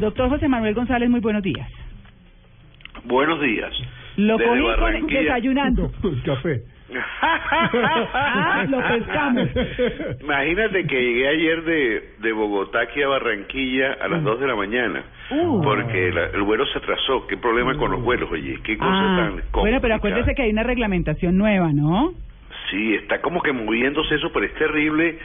Doctor José Manuel González, muy buenos días. Buenos días. Lo Desde cogí con- Barranquilla. desayunando. Café. Ah, lo pescamos. Imagínate que llegué ayer de, de Bogotá aquí a Barranquilla a las 2 de la mañana. Uh. Porque la- el vuelo se atrasó. ¿Qué problema con los vuelos, oye? ¿Qué cosa Ah, tan bueno, pero complicada. acuérdese que hay una reglamentación nueva, ¿no? Sí, está como que moviéndose eso, pero es terrible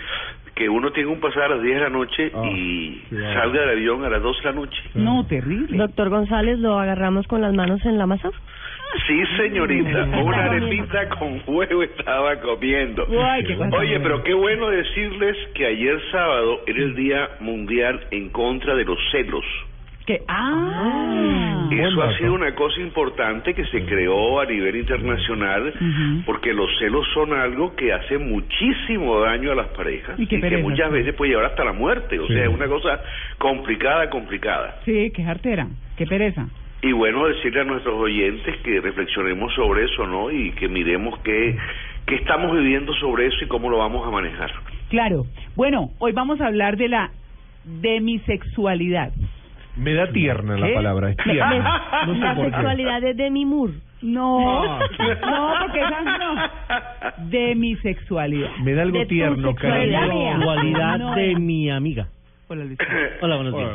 que uno tenga un pasar a las 10 de la noche Ah, y claro. salga del avión a las 2 de la noche. No, terrible. Doctor González, ¿lo agarramos con las manos en la masa? Sí, señorita, una arepita con huevo estaba comiendo. Ay, qué cosa Oye, pero qué bueno decirles que ayer sábado era el Día Mundial en contra de los celos. Que, ah, Eso ha sido una cosa importante que se creó a nivel internacional porque los celos son algo que hace muchísimo daño a las parejas Y que muchas sí. veces puede llevar hasta la muerte. O Sí. sea, es una cosa complicada, complicada. sí, qué jartera, qué pereza. Y bueno, decirle a nuestros oyentes que reflexionemos sobre eso, ¿no? Y que miremos qué, qué estamos viviendo sobre eso y cómo lo vamos a manejar. Claro. Bueno, hoy vamos a hablar de la demisexualidad. Me da tierna la palabra, es tierna. No sé la por qué. sexualidad es de mi mur. No, Ah. no, porque esa no. Demisexualidad. Me da algo De tierno, sexualidad. cariño. Cualidad No, de eh. mi amiga. Hola, Luis. Hola, buenos días.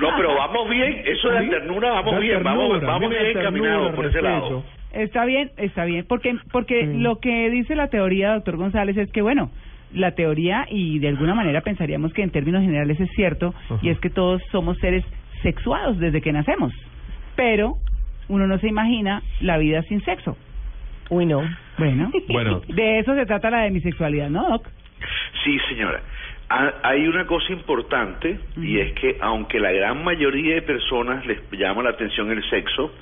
No, pero vamos bien, eso de la ternura, vamos bien, vamos, ternura, vamos mira, bien encaminados por ese lado. Está bien, está bien, porque porque lo que dice la teoría, doctor González, es que bueno, la teoría y de alguna manera pensaríamos que en términos generales es cierto Ajá. y es que todos somos seres sexuados desde que nacemos, pero uno no se imagina la vida sin sexo. Uy, no. Bueno, Bueno. de eso se trata la demisexualidad, ¿no, doc? Sí, señora. Ha- Hay una cosa importante y es que aunque la gran mayoría de personas les llama la atención el sexo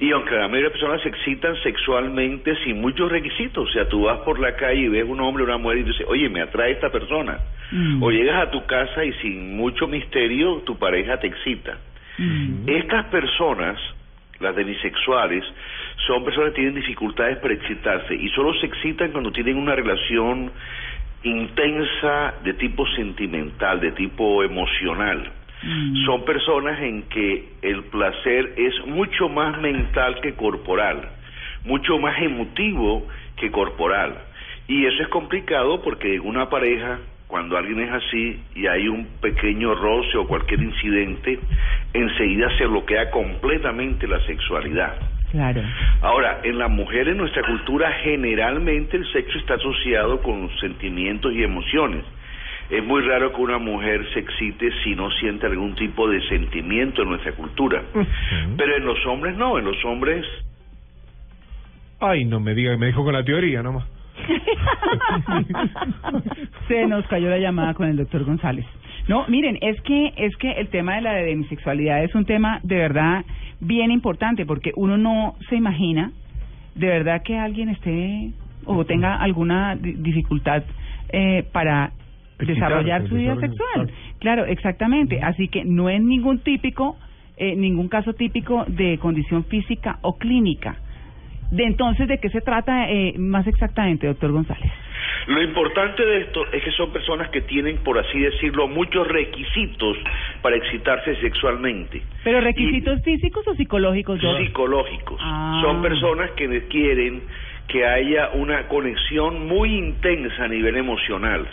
y aunque la mayoría de personas se excitan sexualmente sin muchos requisitos, o sea, tú vas por la calle y ves un hombre o una mujer y dices, oye, me atrae esta persona, Mm. o llegas a tu casa y sin mucho misterio tu pareja te excita. Mm. Estas personas, las demisexuales, son personas que tienen dificultades para excitarse y solo se excitan cuando tienen una relación intensa de tipo sentimental, de tipo emocional. Mm. Son personas en que el placer es mucho más mental que corporal, mucho más emotivo que corporal. Y eso es complicado porque en una pareja, cuando alguien es así y hay un pequeño roce o cualquier incidente, enseguida se bloquea completamente la sexualidad. Claro. Ahora, en la mujer en nuestra cultura generalmente el sexo está asociado con sentimientos y emociones. Es muy raro que una mujer se excite si no siente algún tipo de sentimiento en nuestra cultura. Pero en los hombres no, en los hombres Ay, no me diga, me dijo con la teoría nomás. Se nos cayó la llamada con el doctor González. No, miren, es que es que el tema de la demisexualidad es un tema de verdad bien importante porque uno no se imagina de verdad que alguien esté o tenga alguna di- dificultad eh, para desarrollar su vida sexual. claro. Exactamente. Así que no es ningún típico, eh, ningún caso típico de condición física o clínica. De entonces, ¿de qué se trata eh, más exactamente, doctor González? Lo importante de esto es que son personas que tienen, por así decirlo, muchos requisitos para excitarse sexualmente. ¿Pero requisitos físicos o psicológicos? Psicológicos. Ah. Son personas que quieren que haya una conexión muy intensa a nivel emocional.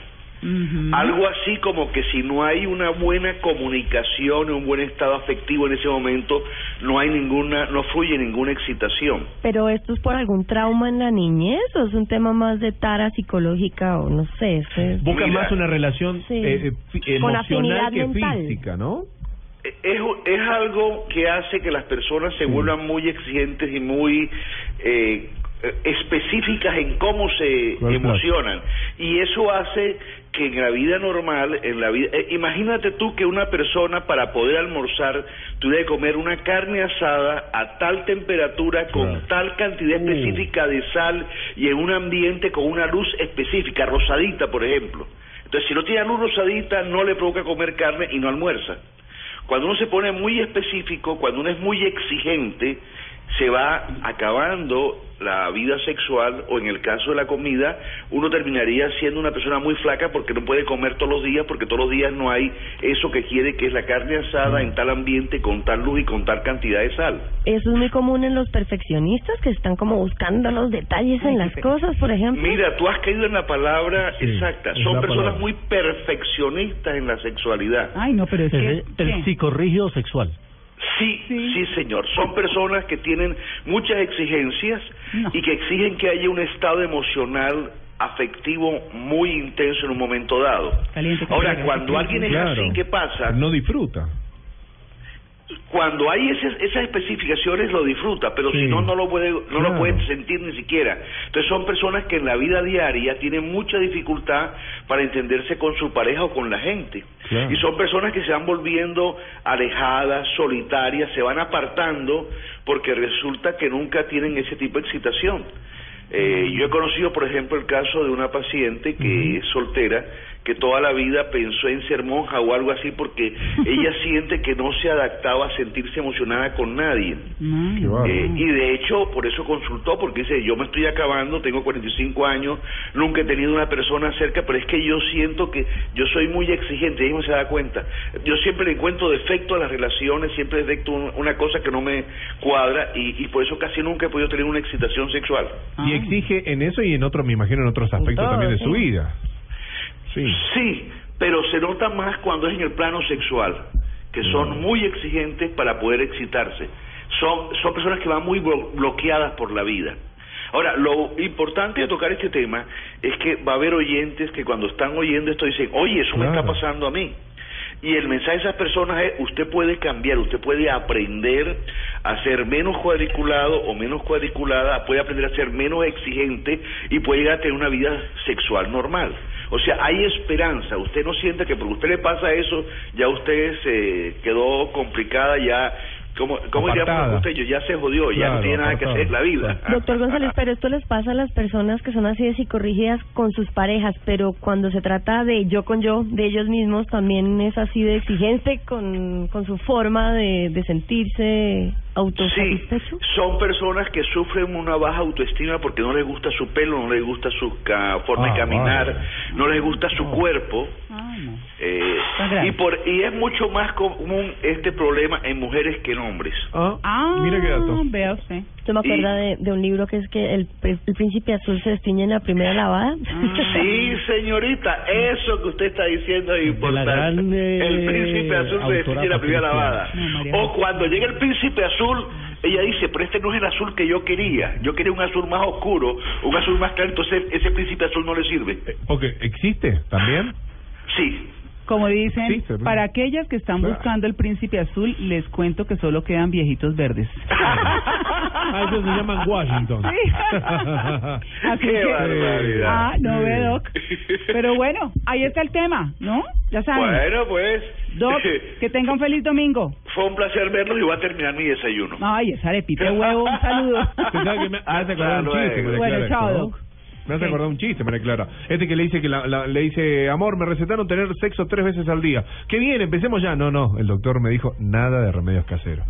Algo así como que si no hay una buena comunicación, un buen estado afectivo en ese momento, no hay ninguna, no fluye ninguna excitación. ¿Pero esto es por algún trauma en la niñez o es un tema más de tara psicológica o no sé? esto es- Busca Mira. más una relación Sí. eh, eh, emocional afinidad que mental. física, ¿no? Eh, Es, es algo que hace que las personas se vuelvan muy exigentes y muy eh, específicas en cómo se emocionan y eso hace que en la vida normal, en la vida, eh, imagínate tú que una persona para poder almorzar tuviera que comer una carne asada a tal temperatura con Claro. tal cantidad específica de sal y en un ambiente con una luz específica, rosadita por ejemplo. Entonces si no tiene luz rosadita no le provoca comer carne y no almuerza. Cuando uno se pone muy específico, cuando uno es muy exigente, se va acabando la vida sexual o en el caso de la comida, uno terminaría siendo una persona muy flaca porque no puede comer todos los días porque todos los días no hay eso que quiere que es la carne asada en tal ambiente con tal luz y con tal cantidad de sal. Eso es muy común en los perfeccionistas que están como buscando los detalles en las cosas, por ejemplo. Mira, tú has caído en la palabra Sí, exacta. Son personas palabra. muy perfeccionistas en la sexualidad. Ay, no, pero es que... El, el psicorrígido sexual. Sí, Sí. sí, señor. Son personas que tienen muchas exigencias No. y que exigen que haya un estado emocional afectivo muy intenso en un momento dado. Caliente, Ahora, caliente, cuando caliente. alguien es Claro. así, ¿qué pasa? No disfruta. Cuando hay esas, esas especificaciones lo disfruta, pero Sí. si no, no lo puede, no lo puede sentir ni siquiera. Entonces son personas que en la vida diaria tienen mucha dificultad para entenderse con su pareja o con la gente. Claro. Y son personas que se van volviendo alejadas, solitarias, se van apartando porque resulta que nunca tienen ese tipo de excitación. Eh, yo he conocido, por ejemplo, el caso de una paciente que es soltera, que toda la vida pensó en ser monja o algo así porque ella siente que no se adaptaba a sentirse emocionada con nadie. Bárbaro. Eh, y de hecho, por eso consultó, porque dice, yo me estoy acabando, tengo 45 años, nunca he tenido una persona cerca, pero es que yo siento que yo soy muy exigente, y ella no se da cuenta. Yo siempre le encuentro defecto a las relaciones, siempre detecto un- una cosa que no me cuadra, y, y por eso casi nunca he podido tener una excitación sexual. Y exige en eso y en otros, me imagino, en otros aspectos todo, también de su vida. Sí. Sí, pero se nota más cuando es en el plano sexual, que son muy exigentes para poder excitarse. Son, son personas que van muy blo- bloqueadas por la vida. Ahora, lo importante de tocar este tema es que va a haber oyentes que cuando están oyendo esto dicen, oye, eso me está pasando a mí. Y el mensaje de esas personas es, usted puede cambiar, usted puede aprender a ser menos cuadriculado o menos cuadriculada, puede aprender a ser menos exigente y puede llegar a tener una vida sexual normal. O sea, hay esperanza, usted no siente que porque usted le pasa eso, ya usted se quedó complicada, ya, diríamos Apartada. usted, ya se jodió, ya Claro, no tiene nada que hacer en la vida. Doctor González, pero esto les pasa a las personas que son así de psicorrígidas con sus parejas, pero cuando se trata de yo con yo, de ellos mismos, también es así de exigente con, con su forma de, de sentirse Sí, autosatisfecho. son personas que sufren una baja autoestima porque no les gusta su pelo, no les gusta su ca- forma Ah, de caminar, vale. no les gusta su cuerpo. No. eh, y, por, y es mucho más común este problema en mujeres que en hombres. Ah, Ah, mira qué dato. vea usted. Usted me acuerda de, de un libro que es que el, el príncipe azul se destiñe en la primera lavada. Sí, señorita, eso que usted está diciendo es importante. gran, eh, el príncipe azul se destiñe en la primera lavada. No, o cuando llega el príncipe azul, ella dice, pero este no es el azul que yo quería. Yo quería un azul más oscuro, un azul más claro, entonces ese príncipe azul no le sirve. Eh, Ok, ¿existe también? Sí. Como dicen, Sí, para aquellas que están Claro. buscando el príncipe azul, les cuento que solo quedan viejitos verdes. Ah, ellos se llaman Washington. Sí. Así Qué que, barbaridad. ah, no Sí. ve, Doc. Pero bueno, ahí está el tema, ¿no? Ya saben. Bueno, pues. Doc, que tenga un feliz domingo. Fue un placer verlos y voy a terminar mi desayuno. Ay, esa arepita de huevo, un saludo. Que me hace acordar un chiste, Bueno, chao, esto, Doc. Me hace acordar un chiste, María Clara. Este que le dice que la, la- le dice, amor, me recetaron tener sexo tres veces al día. Qué bien, empecemos ya. No, no, el doctor me dijo nada de remedios caseros.